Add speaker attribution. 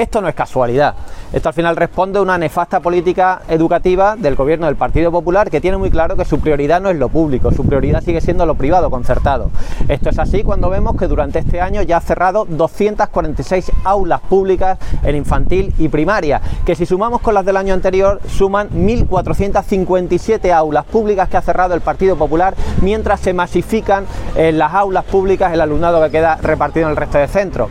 Speaker 1: Esto no es casualidad. Esto al final responde a una nefasta política educativa del gobierno del Partido Popular que tiene muy claro que su prioridad no es lo público, su prioridad sigue siendo lo privado concertado. Esto es así cuando vemos que durante este año ya ha cerrado 246 aulas públicas en infantil y primaria, que si sumamos con las del año anterior suman 1.457 aulas públicas que ha cerrado el Partido Popular mientras se masifican en las aulas públicas el alumnado que queda repartido en el resto de centros.